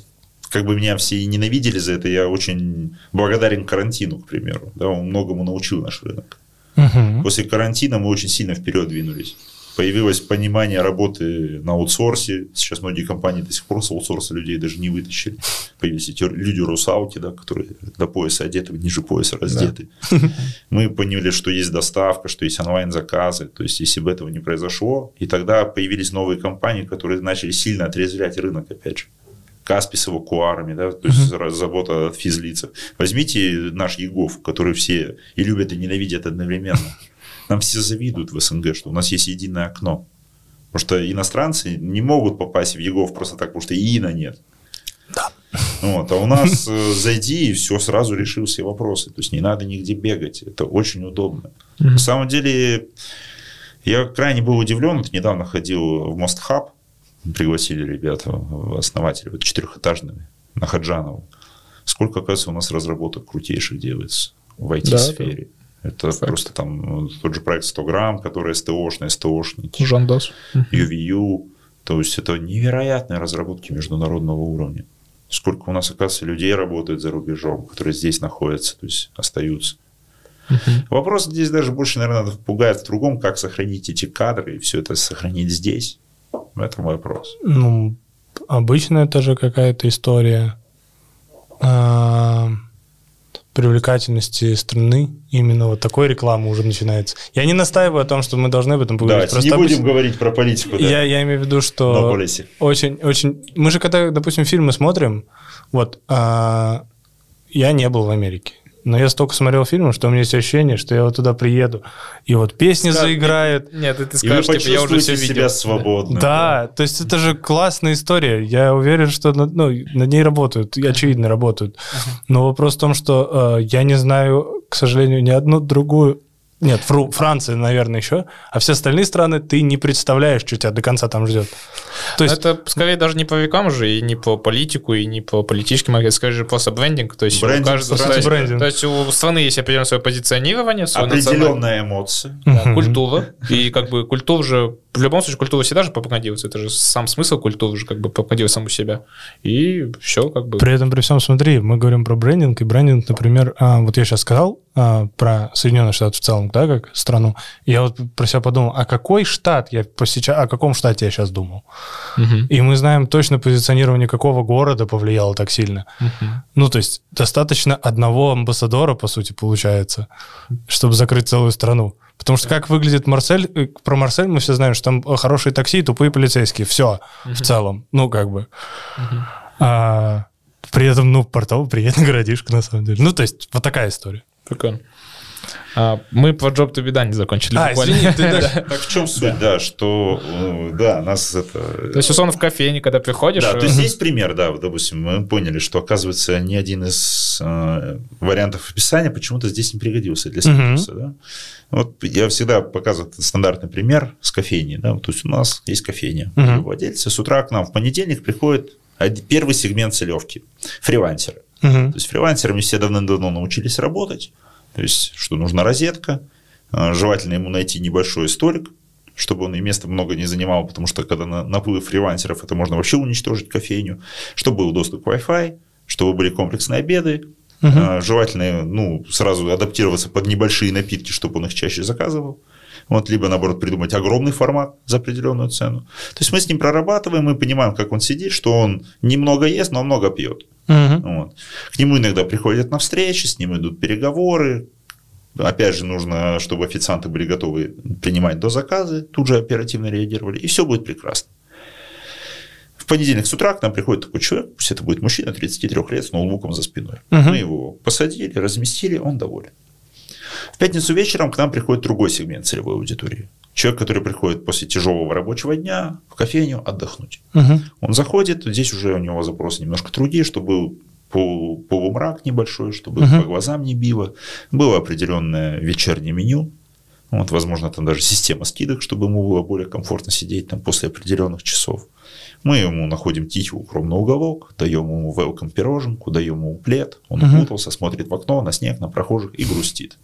как бы меня все ненавидели за это, я очень благодарен карантину, к примеру. Да, он многому научил наш рынок. Угу. После карантина мы очень сильно вперед двинулись появилось понимание работы на аутсорсе. Сейчас многие компании до сих пор с аутсорса людей даже не вытащили. Появились эти люди русалки, да, которые до пояса одеты, ниже пояса раздеты. Да. (laughs) Мы поняли, что есть доставка, что есть онлайн-заказы. То есть, если бы этого не произошло, и тогда появились новые компании, которые начали сильно отрезвлять рынок, опять же. Каспи с эвакуарами, да, то есть uh-huh. забота о физлицах. Возьмите наш Егов, который все и любят, и ненавидят одновременно. Нам все завидуют в СНГ, что у нас есть единое окно. Потому что иностранцы не могут попасть в ЕГОВ просто так, потому что ИИНа нет. Да. Вот, а у нас (laughs) э, зайди и все, сразу решил все вопросы. То есть не надо нигде бегать. Это очень удобно. Mm-hmm. На самом деле, я крайне был удивлен. Вот недавно ходил в Мост Хаб. Пригласили ребята, основатели, вот четырехэтажными, на Хаджанову. Сколько, оказывается, у нас разработок крутейших делается в IT-сфере. Да, это Факт. просто там ну, тот же проект 100 грамм, который СТОшный, СТОшники. Жандос. UVU. То есть это невероятные разработки международного уровня. Сколько у нас, оказывается, людей работает за рубежом, которые здесь находятся, то есть остаются. Uh-huh. Вопрос здесь даже больше, наверное, пугает в другом, как сохранить эти кадры и все это сохранить здесь. В этом вопрос. Ну, обычно это же какая-то история. А, привлекательности страны именно вот такой рекламы уже начинается. Я не настаиваю о том, что мы должны об этом поговорить. Да, Просто не будем говорить про политику. Да. Я, я имею в виду, что очень, очень... Мы же когда, допустим, фильмы смотрим, вот, а, я не был в Америке но я столько смотрел фильмов, что у меня есть ощущение, что я вот туда приеду, и вот песни Сказ... заиграют. Нет, ты скажешь, и типа, я уже все видел. себя свободно. Да, да, то есть это же классная история. Я уверен, что ну, над ней работают, очевидно работают. Но вопрос в том, что э, я не знаю, к сожалению, ни одну другую нет, Фру, Франция, наверное, еще. А все остальные страны ты не представляешь, что тебя до конца там ждет. То есть... Это скорее даже не по векам же, и не по политику, и не по политическим, а скорее просто брендинг. То есть, брендинг, у каждого, то, есть, брендинг. то есть у страны есть определенное свое позиционирование, свое определенная эмоция, да, культура. И как бы культура же в любом случае культура всегда же пропагандируется. Это же сам смысл культуры же как бы пропагандировать саму себя. И все как бы. При этом, при всем, смотри, мы говорим про брендинг, и брендинг, например, а, вот я сейчас сказал а, про Соединенные Штаты в целом, да, как страну. Я вот про себя подумал, а какой штат я сейчас, о каком штате я сейчас думал? Угу. И мы знаем точно позиционирование какого города повлияло так сильно. Угу. Ну, то есть достаточно одного амбассадора, по сути, получается, чтобы закрыть целую страну. Потому что как выглядит Марсель, э, про Марсель мы все знаем, что там хорошие такси, тупые полицейские, все угу. в целом, ну как бы. Угу. А, При этом, ну, портовый приятный городишко, на самом деле. Ну, то есть, вот такая история. Прикольно. А, мы по Job to be done не закончили. А, извини, ты (laughs) даже... Так в чем суть, да, что, э, да, нас это... То есть, условно, в кофейне, когда приходишь... Да, то есть, есть пример, да, допустим, мы поняли, что, оказывается, ни один из э, вариантов описания почему-то здесь не пригодился для синтеза, да. Вот я всегда показываю стандартный пример с кофейней, да, то есть, у нас есть кофейня, владельцы с утра к нам в понедельник приходит первый сегмент целевки – фрилансеры. То есть фрилансерами все давно-давно научились работать, то есть, что нужна розетка, а, желательно ему найти небольшой столик, чтобы он и места много не занимал, потому что когда на наплыв фрилансеров, это можно вообще уничтожить кофейню, чтобы был доступ к Wi-Fi, чтобы были комплексные обеды, угу. желательно ну, сразу адаптироваться под небольшие напитки, чтобы он их чаще заказывал. Вот, либо, наоборот, придумать огромный формат за определенную цену. То есть мы с ним прорабатываем, мы понимаем, как он сидит, что он немного ест, но много пьет. Угу. Вот. К нему иногда приходят на встречи, с ним идут переговоры. Опять же, нужно, чтобы официанты были готовы принимать до заказы, тут же оперативно реагировали, и все будет прекрасно. В понедельник с утра к нам приходит такой человек, пусть это будет мужчина 33 лет с ноутбуком за спиной. Угу. Мы его посадили, разместили, он доволен. В пятницу вечером к нам приходит другой сегмент целевой аудитории. Человек, который приходит после тяжелого рабочего дня в кофейню отдохнуть. Угу. Он заходит, здесь уже у него запрос немножко другие, чтобы был полумрак небольшой, чтобы угу. по глазам не било. Было определенное вечернее меню. Вот, возможно, там даже система скидок, чтобы ему было более комфортно сидеть там после определенных часов. Мы ему находим тихий укромный уголок, даем ему welcome пироженку, даем ему плед, он укутался, смотрит в окно, на снег, на прохожих и грустит.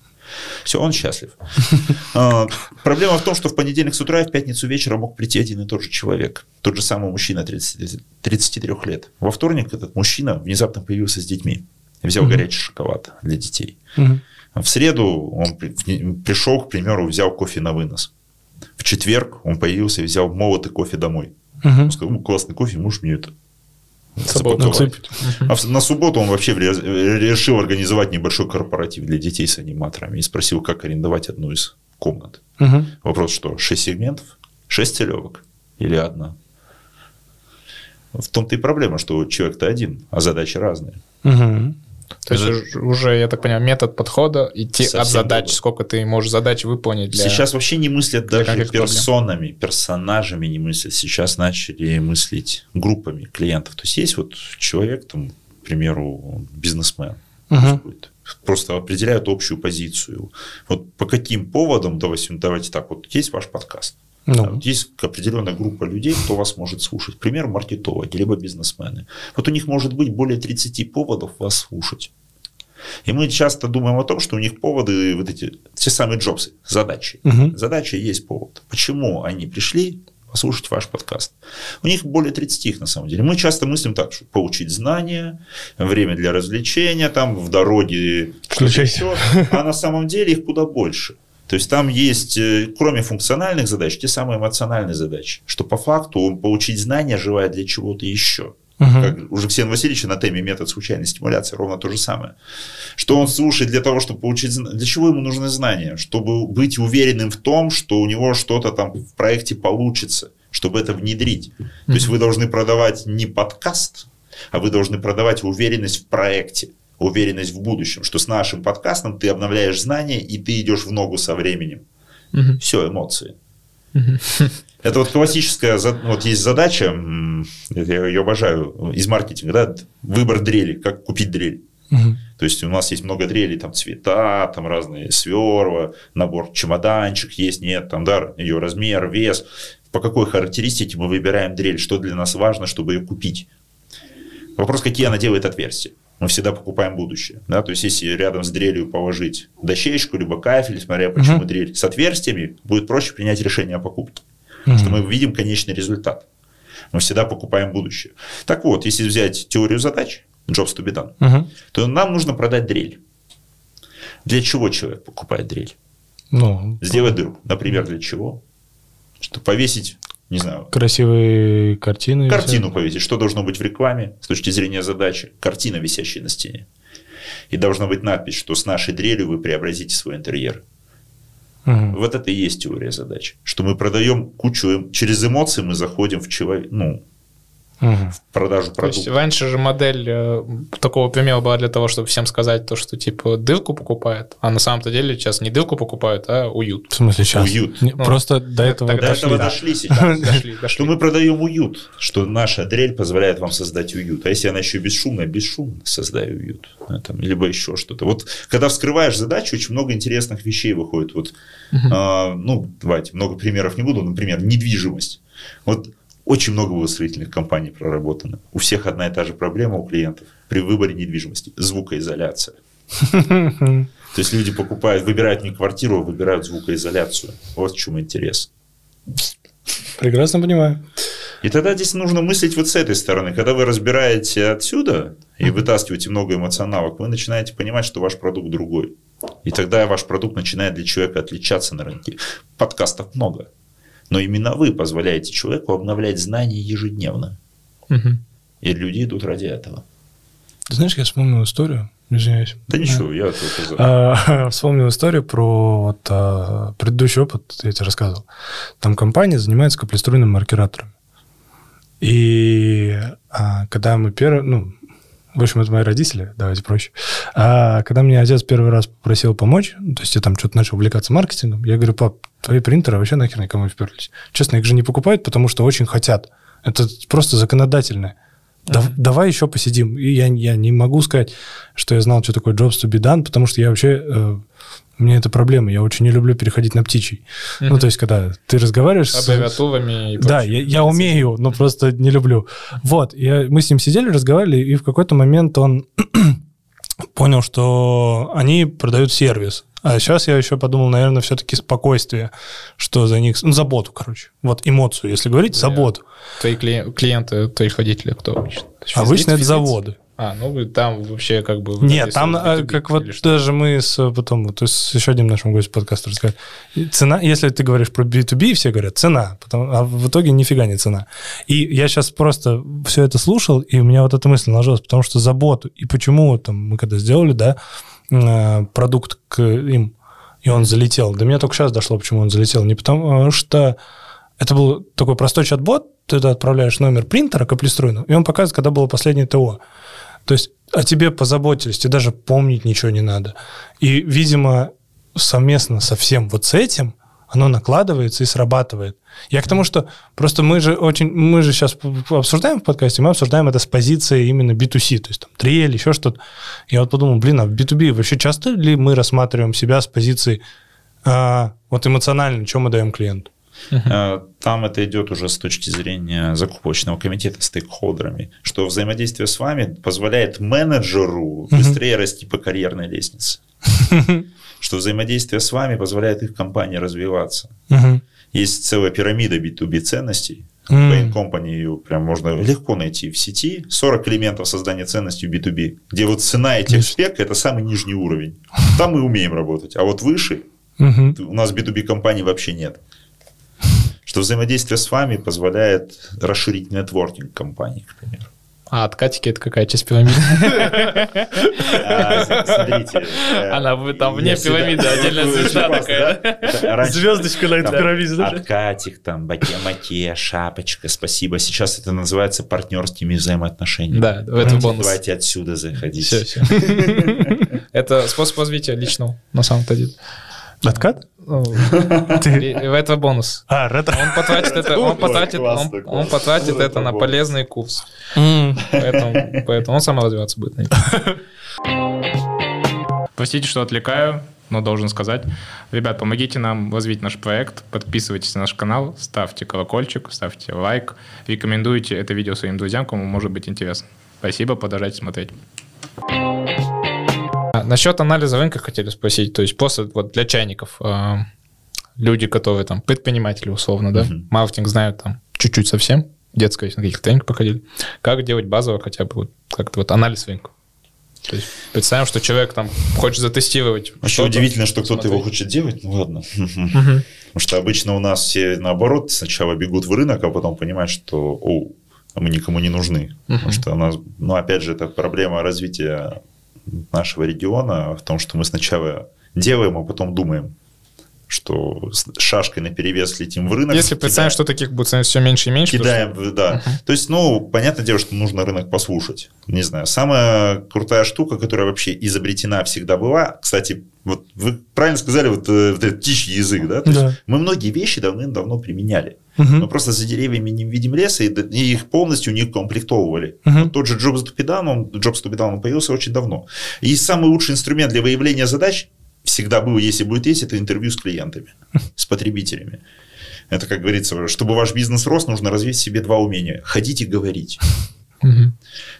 Все, он счастлив. (laughs) А, проблема в том, что в понедельник с утра и в пятницу вечером мог прийти один и тот же человек. Тот же самый мужчина 30, 33 лет. Во вторник этот мужчина внезапно появился с детьми. Взял горячий шоколад для детей. В среду он пришел, к примеру, взял кофе на вынос. В четверг он появился и взял молотый кофе домой. Он сказал, ну, классный кофе, можешь мне это А на субботу он вообще решил организовать небольшой корпоратив для детей с аниматорами и спросил, как арендовать одну из комнат. Угу. Вопрос, что 6 сегментов, 6 целевок или одна? В том-то и проблема, что человек-то один, а задачи разные. Угу. То есть это... уже, я так понимаю, метод подхода, идти Совсем от задач, другой. сколько ты можешь задач выполнить. Для... Сейчас вообще не мыслят даже персонами, проблем. персонажами не мыслят. Сейчас начали мыслить группами клиентов. То есть есть вот человек, там, к примеру, бизнесмен, угу. просто определяют общую позицию. Вот по каким поводам, давайте, давайте так, вот есть ваш подкаст. Ну. Вот есть определенная группа людей, кто вас может слушать. Пример маркетологи, либо бизнесмены. Вот у них может быть более 30 поводов вас слушать. И мы часто думаем о том, что у них поводы, вот эти, те самые джобсы, задачи. Угу. Задача есть повод. Почему они пришли послушать ваш подкаст? У них более 30 их на самом деле. Мы часто мыслим так, что получить знания, время для развлечения, там в дороге, что-то а на самом деле их куда больше. То есть там есть, э, кроме функциональных задач, те самые эмоциональные задачи, что по факту он получить знания желает для чего-то еще. Угу. Как у Жексена Васильевича на теме метод случайной стимуляции ровно то же самое. Что он слушает для того, чтобы получить... Для чего ему нужны знания? Чтобы быть уверенным в том, что у него что-то там в проекте получится, чтобы это внедрить. Угу. То есть вы должны продавать не подкаст, а вы должны продавать уверенность в проекте уверенность в будущем, что с нашим подкастом ты обновляешь знания и ты идешь в ногу со временем. Угу. Все, эмоции. Угу. (laughs) Это вот классическая, вот есть задача, я ее обожаю, из маркетинга, да, выбор дрели, как купить дрель. Угу. То есть у нас есть много дрелей, там цвета, там разные сверла, набор чемоданчик есть, нет, там, да, ее размер, вес. По какой характеристике мы выбираем дрель, что для нас важно, чтобы ее купить. Вопрос, какие она делает отверстия мы всегда покупаем будущее. Да? То есть, если рядом с дрелью положить дощечку, либо кафель, смотря почему uh-huh. дрель с отверстиями, будет проще принять решение о покупке. Uh-huh. Что мы видим конечный результат. Мы всегда покупаем будущее. Так вот, если взять теорию задач, jobs to be done, uh-huh. то нам нужно продать дрель. Для чего человек покупает дрель? Ну, Сделать дыру. Например, для чего? Чтобы повесить не знаю. Красивые картины. Картину висят. повесить. Что должно быть в рекламе с точки зрения задачи? Картина, висящая на стене. И должна быть надпись, что с нашей дрелью вы преобразите свой интерьер. Угу. Вот это и есть теория задач. Что мы продаем кучу, через эмоции мы заходим в человека, ну, угу. в продажу продукта. То есть раньше же модель э, такого примера была для того, чтобы всем сказать то, что типа дырку покупает, а на самом-то деле сейчас не дырку покупают, а уют. В смысле сейчас? Уют. Не, ну, просто до этого до дошли. этого дошли сейчас. (laughs) дошли, дошли. Что мы продаем уют, что наша дрель позволяет вам создать уют. А если она еще бесшумная, бесшумно создаю уют. Там, либо еще что-то. Вот когда вскрываешь задачу, очень много интересных вещей выходит. Вот, угу. а, ну, давайте, много примеров не буду. Например, недвижимость. Вот очень много было строительных компаний проработано. У всех одна и та же проблема у клиентов при выборе недвижимости – звукоизоляция. То есть люди покупают, выбирают не квартиру, а выбирают звукоизоляцию. Вот в чем интерес. Прекрасно понимаю. И тогда здесь нужно мыслить вот с этой стороны. Когда вы разбираете отсюда и вытаскиваете много эмоционалок, вы начинаете понимать, что ваш продукт другой. И тогда ваш продукт начинает для человека отличаться на рынке. Подкастов много. Но именно вы позволяете человеку обновлять знания ежедневно. Угу. И люди идут ради этого. Ты знаешь, я вспомнил историю, извиняюсь. Да ничего, я только а, (laughs) Вспомнил историю про вот, а, предыдущий опыт, я тебе рассказывал. Там компания занимается каплеструйными маркераторами. И а, когда мы первый, ну, в общем, это мои родители, давайте проще. А когда мне отец первый раз попросил помочь, то есть я там что-то начал увлекаться маркетингом, я говорю, пап, твои принтеры вообще нахер никому не вперлись. Честно, их же не покупают, потому что очень хотят. Это просто законодательное. Да, uh-huh. Давай еще посидим. И я, я не могу сказать, что я знал, что такое jobs to be done, потому что я вообще э, у меня это проблема. Я очень не люблю переходить на птичий. Mm-hmm. Ну, то есть, когда ты разговариваешь с... Аббревиатурами и Да, я, я умею, но просто не люблю. Вот, я, мы с ним сидели, разговаривали, и в какой-то момент он (clears throat) понял, что они продают сервис. А сейчас я еще подумал, наверное, все-таки спокойствие, что за них... Ну, заботу, короче. Вот эмоцию, если говорить, заботу. Твои клиенты, твоих водителей кто обычно? Обычно это заводы. А, ну вы там вообще как бы... Нет, там B2B, как вот что? даже мы с потом, то есть с еще одним нашим гостем подкаста рассказали. Цена, если ты говоришь про B2B, все говорят цена, потом, а в итоге нифига не цена. И я сейчас просто все это слушал, и у меня вот эта мысль наложилась, потому что заботу, и почему там мы когда сделали, да, э, продукт к им, и он залетел. До меня только сейчас дошло, почему он залетел. Не потому что это был такой простой чат-бот, ты туда отправляешь номер принтера каплеструйного, и он показывает, когда было последнее ТО. То есть о тебе позаботились, тебе даже помнить ничего не надо. И, видимо, совместно со всем вот с этим оно накладывается и срабатывает. Я к тому, что просто мы же очень, мы же сейчас обсуждаем в подкасте, мы обсуждаем это с позиции именно B2C, то есть там трель, еще что-то. Я вот подумал, блин, а в B2B вообще часто ли мы рассматриваем себя с позиции а, вот эмоционально, что мы даем клиенту? Uh-huh. Там это идет уже с точки зрения закупочного комитета стейкхолдерами, что взаимодействие с вами позволяет менеджеру uh-huh. быстрее расти по карьерной лестнице. Uh-huh. (laughs) Что взаимодействие с вами позволяет их компании развиваться. Есть целая пирамида B2B ценностей. Bain Company ее прям можно легко найти в сети. 40 элементов создания ценностей B2B, где вот цена этих спек – это самый нижний уровень. Там мы умеем работать. А вот выше у нас B2B компаний вообще нет что взаимодействие с вами позволяет расширить нетворкинг компании, к примеру. А откатики это какая часть пирамиды? А, смотрите. Э, Она там вне пирамиды, отдельная звезда такая. Звездочка на этой пирамиде. Откатик, там, баке-маке, шапочка, спасибо. Сейчас это называется партнерскими взаимоотношениями. Да, в этом бонус. Давайте отсюда заходить. (laughs) Это способ развития личного, на самом-то деле. Откат? Ну, это бонус. А, ретро. Он потратит это, он потратит, он, он потратит это на полезный курс. Поэтому, поэтому он сам развиваться будет. Простите, что отвлекаю, но должен сказать. Ребят, помогите нам развить наш проект, подписывайтесь на наш канал, ставьте колокольчик, ставьте лайк, рекомендуйте это видео своим друзьям, кому может быть интересно. Спасибо, продолжайте смотреть. Насчет анализа рынка хотели спросить. То есть просто вот для чайников э, люди, которые там предприниматели условно, да, uh-huh. маркетинг знают там чуть-чуть совсем, детское, на каких-то тренингах походили. Как делать базово хотя бы вот как-то вот анализ рынка? То есть представим, что человек там хочет затестировать. Вообще удивительно, что кто-то его хочет делать. Ну ладно. (laughs) Потому что обычно у нас все наоборот сначала бегут в рынок, а потом понимают, что о, мы никому не нужны. Потому что у нас, ну опять же, это проблема развития нашего региона в том, что мы сначала делаем, а потом думаем, что с шашкой на перевес летим в рынок. Если представим, что таких будет все меньше и меньше. Кидаем, что... да. Uh-huh. То есть, ну, понятное дело, что нужно рынок послушать. Не знаю, самая крутая штука, которая вообще изобретена всегда была, кстати, вот вы правильно сказали, вот, э, вот этот птичий язык, да? То да. есть мы многие вещи давным-давно применяли. Угу. Мы просто за деревьями не видим леса, и, и их полностью не комплектовывали. Угу. Вот тот же be done, он, be done, он появился очень давно. И самый лучший инструмент для выявления задач всегда был, если будет есть, это интервью с клиентами, (laughs) с потребителями. Это, как говорится, чтобы ваш бизнес рос, нужно развить в себе два умения. Ходить и говорить. (laughs) Угу.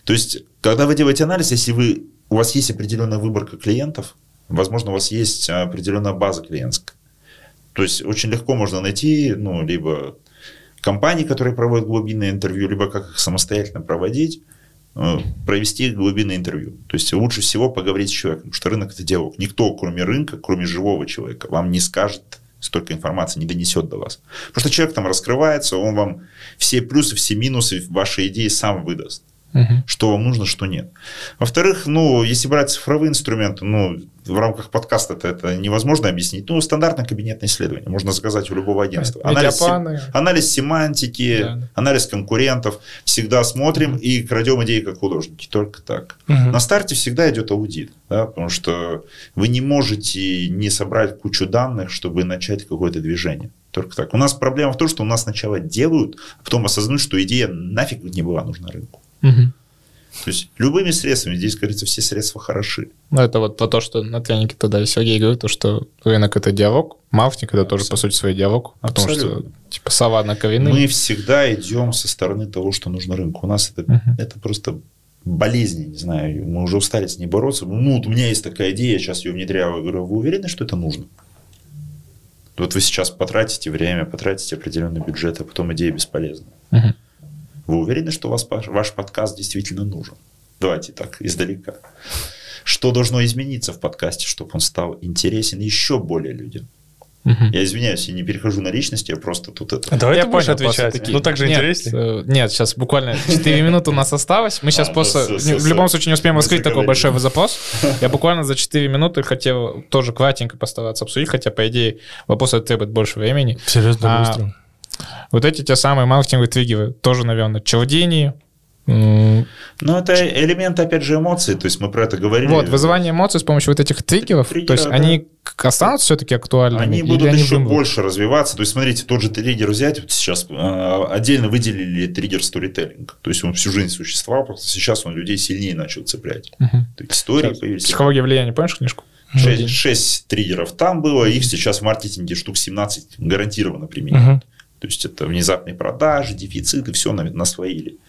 То есть, когда вы делаете анализ, если вы, у вас есть определенная выборка клиентов, возможно, у вас есть определенная база клиентская. То есть, очень легко можно найти, ну, либо компании, которые проводят глубинное интервью, либо как их самостоятельно проводить, э, провести глубинное интервью. То есть лучше всего поговорить с человеком, потому что рынок это диалог. Никто, кроме рынка, кроме живого человека, вам не скажет столько информации, не донесет до вас. Потому что человек там раскрывается, он вам все плюсы, все минусы вашей идеи сам выдаст угу. что вам нужно, что нет. Во-вторых, ну, если брать цифровые инструменты, ну, в рамках подкаста это, это невозможно объяснить. Ну, стандартное кабинетное исследование можно заказать у любого агентства. Анализ, сем... анализ семантики, да. анализ конкурентов. Всегда смотрим и крадем идеи как художники. Только так. Угу. На старте всегда идет аудит. Да, потому что вы не можете не собрать кучу данных, чтобы начать какое-то движение. Только так. У нас проблема в том, что у нас сначала делают, а потом осознают, что идея нафиг не была нужна рынку. Угу. То есть любыми средствами, здесь, говорится, все средства хороши. Ну, это вот про то, что на тренике тогда Сергей говорит, то, что рынок – это диалог, маркетинг – это тоже, по сути, свой диалог, потому Абсолютно. что, типа, сова на ковины. Мы всегда идем со стороны того, что нужно рынку. У нас это, это просто болезни, не знаю, мы уже устали с ней бороться. Ну, вот у меня есть такая идея, я сейчас ее внедряю, я говорю, вы уверены, что это нужно? Вот вы сейчас потратите время, потратите определенный бюджет, а потом идея бесполезна. Угу. Вы уверены, что вас ваш подкаст действительно нужен? Давайте так, издалека. Что должно измениться в подкасте, чтобы он стал интересен еще более людям? Угу. Я извиняюсь, я не перехожу на личности, я просто тут это... А давай я ты будешь отвечать. Такие... Ну, так же нет, интереснее. Э, нет, сейчас буквально 4 (laughs) минуты у нас осталось. Мы сейчас а, просто... Да, все, в любом случае не успеем раскрыть такой большой запрос. (laughs) Я буквально за 4 минуты хотел тоже кратенько постараться обсудить, хотя, по идее, вопрос требует больше времени. Серьезно, а, быстро. Вот эти те самые маркетинговые триггеры, тоже, наверное, челдение, ну, это элемент, опять же, эмоций, то есть мы про это говорили. Вот, вызывание эмоций с помощью вот этих триггеров, Триггеры, то есть да. они останутся все-таки актуальными? Они будут они еще вымрут? больше развиваться. То есть, смотрите, тот же триггер взять, вот сейчас э, отдельно выделили триггер сторителлинг. То есть, он всю жизнь существовал, просто сейчас он людей сильнее начал цеплять. Угу. То есть, истории сейчас. появились. Психология влияния, помнишь книжку? Шесть, шесть триггеров там было, их сейчас в маркетинге штук 17 гарантированно применяют. Угу. То есть это внезапные продажи, дефициты, все насвоили.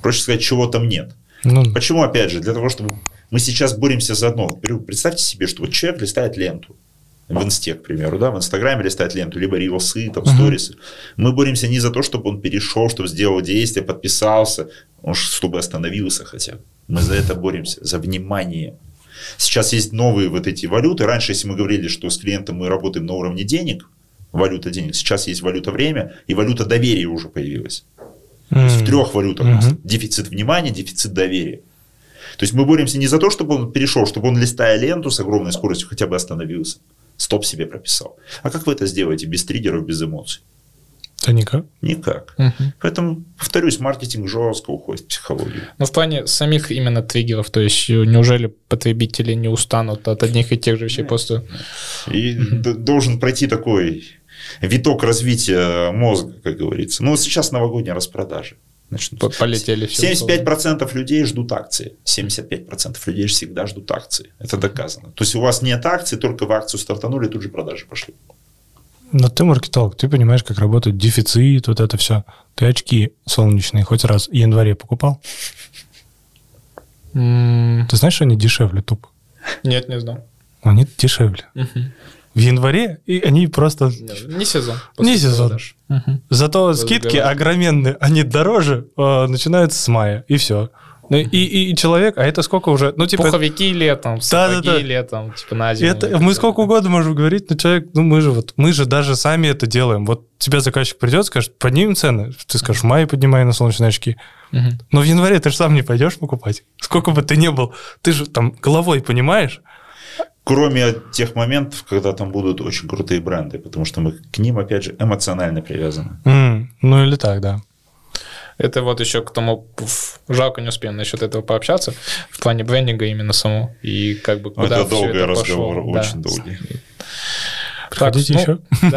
Проще сказать, чего там нет. Ну... Почему, опять же, для того, чтобы мы сейчас боремся за одно. Представьте себе, что вот человек листает ленту в инсте, к примеру, да, в инстаграме листает ленту, либо рилсы, там, uh-huh. сторисы. Мы боремся не за то, чтобы он перешел, чтобы сделал действие, подписался, он, чтобы остановился хотя бы. Мы за это боремся, за внимание. Сейчас есть новые вот эти валюты. Раньше, если мы говорили, что с клиентом мы работаем на уровне денег, валюта денег. Сейчас есть валюта время, и валюта доверия уже появилась. Mm. То есть в трех валютах mm-hmm. у нас дефицит внимания, дефицит доверия. То есть мы боремся не за то, чтобы он перешел, чтобы он, листая ленту с огромной скоростью, хотя бы остановился, стоп себе прописал. А как вы это сделаете без триггеров, без эмоций? Да никак. Никак. Угу. Поэтому, повторюсь, маркетинг жестко уходит в психологию. Но в плане самих именно триггеров, то есть неужели потребители не устанут от одних и тех же вещей Нет. просто... И угу. должен пройти такой виток развития мозга, как говорится. Ну, вот сейчас новогодние распродажи. Начнутся. Полетели все. 75% людей ждут акции. 75% людей всегда ждут акции. Это доказано. То есть у вас нет акций, только в акцию стартанули, тут же продажи пошли. Но ты маркетолог, ты понимаешь, как работает дефицит, вот это все. Ты очки солнечные хоть раз в январе покупал? Mm. Ты знаешь, что они дешевле тупо? Нет, не знал. Они дешевле. Uh-huh в январе, и они просто... Не сезон. Не сезон. Угу. Зато Разговор. скидки огроменные, они дороже, э, начинаются с мая, и все. Ну, и, и, и человек, а это сколько уже? Ну, типа... Пуховики летом, сапоги да, да, да. летом, типа на зиму. Это, мы сколько угодно можем говорить, но человек, ну мы же вот, мы же даже сами это делаем. Вот тебе заказчик придет, скажет, поднимем цены. Ты скажешь, в мае поднимай на солнечные очки. Угу. Но в январе ты же сам не пойдешь покупать. Сколько бы ты ни был, ты же там головой понимаешь, кроме тех моментов, когда там будут очень крутые бренды, потому что мы к ним, опять же, эмоционально привязаны. Mm, ну или так, да. Это вот еще к тому, жалко не успеем насчет этого пообщаться, в плане брендинга именно самому, и как бы куда Это долгий это разговор, пошло. очень да. долгий. Приходите так, еще. Ну,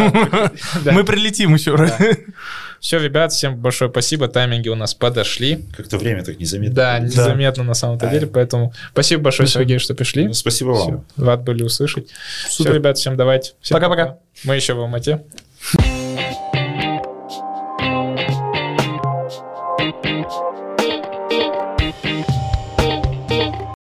да, (laughs) Мы прилетим еще. Да. Все, ребят, всем большое спасибо. Тайминги у нас подошли. Как-то время так незаметно. Да, незаметно да. на самом-то деле. Поэтому спасибо большое, спасибо. Сергей, что пришли. Ну, спасибо вам. Все, рад были услышать. Супер. Все, ребят, всем давайте. Пока-пока. Мы еще в Алмате.